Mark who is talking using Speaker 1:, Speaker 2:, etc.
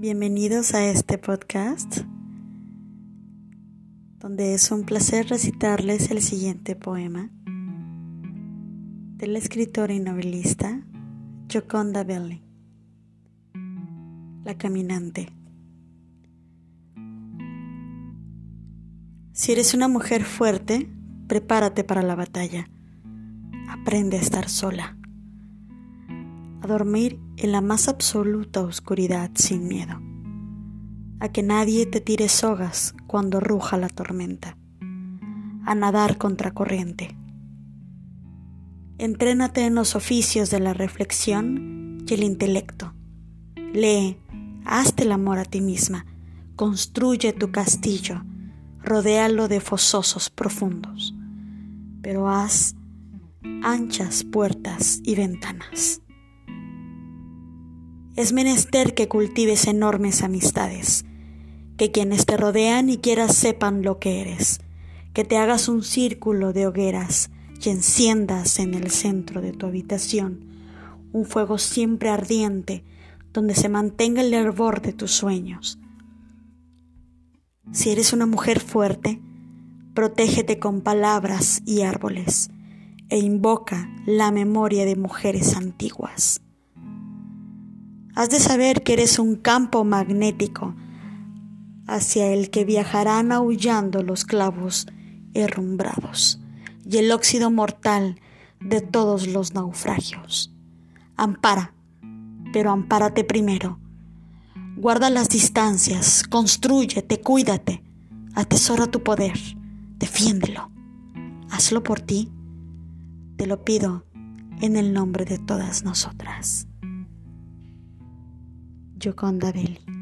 Speaker 1: Bienvenidos a este podcast, donde es un placer recitarles el siguiente poema de la escritora y novelista Joconda Belli, La Caminante. Si eres una mujer fuerte, prepárate para la batalla. Aprende a estar sola a dormir en la más absoluta oscuridad sin miedo, a que nadie te tire sogas cuando ruja la tormenta, a nadar contracorriente. Entrénate en los oficios de la reflexión y el intelecto. Lee, hazte el amor a ti misma, construye tu castillo, rodéalo de fososos profundos, pero haz anchas puertas y ventanas. Es menester que cultives enormes amistades, que quienes te rodean y quieras sepan lo que eres, que te hagas un círculo de hogueras y enciendas en el centro de tu habitación un fuego siempre ardiente donde se mantenga el hervor de tus sueños. Si eres una mujer fuerte, protégete con palabras y árboles e invoca la memoria de mujeres antiguas. Has de saber que eres un campo magnético hacia el que viajarán aullando los clavos herrumbrados y el óxido mortal de todos los naufragios. Ampara, pero ampárate primero. Guarda las distancias, construyete, cuídate, atesora tu poder, defiéndelo. Hazlo por ti. Te lo pido en el nombre de todas nosotras. Gioconda Belli.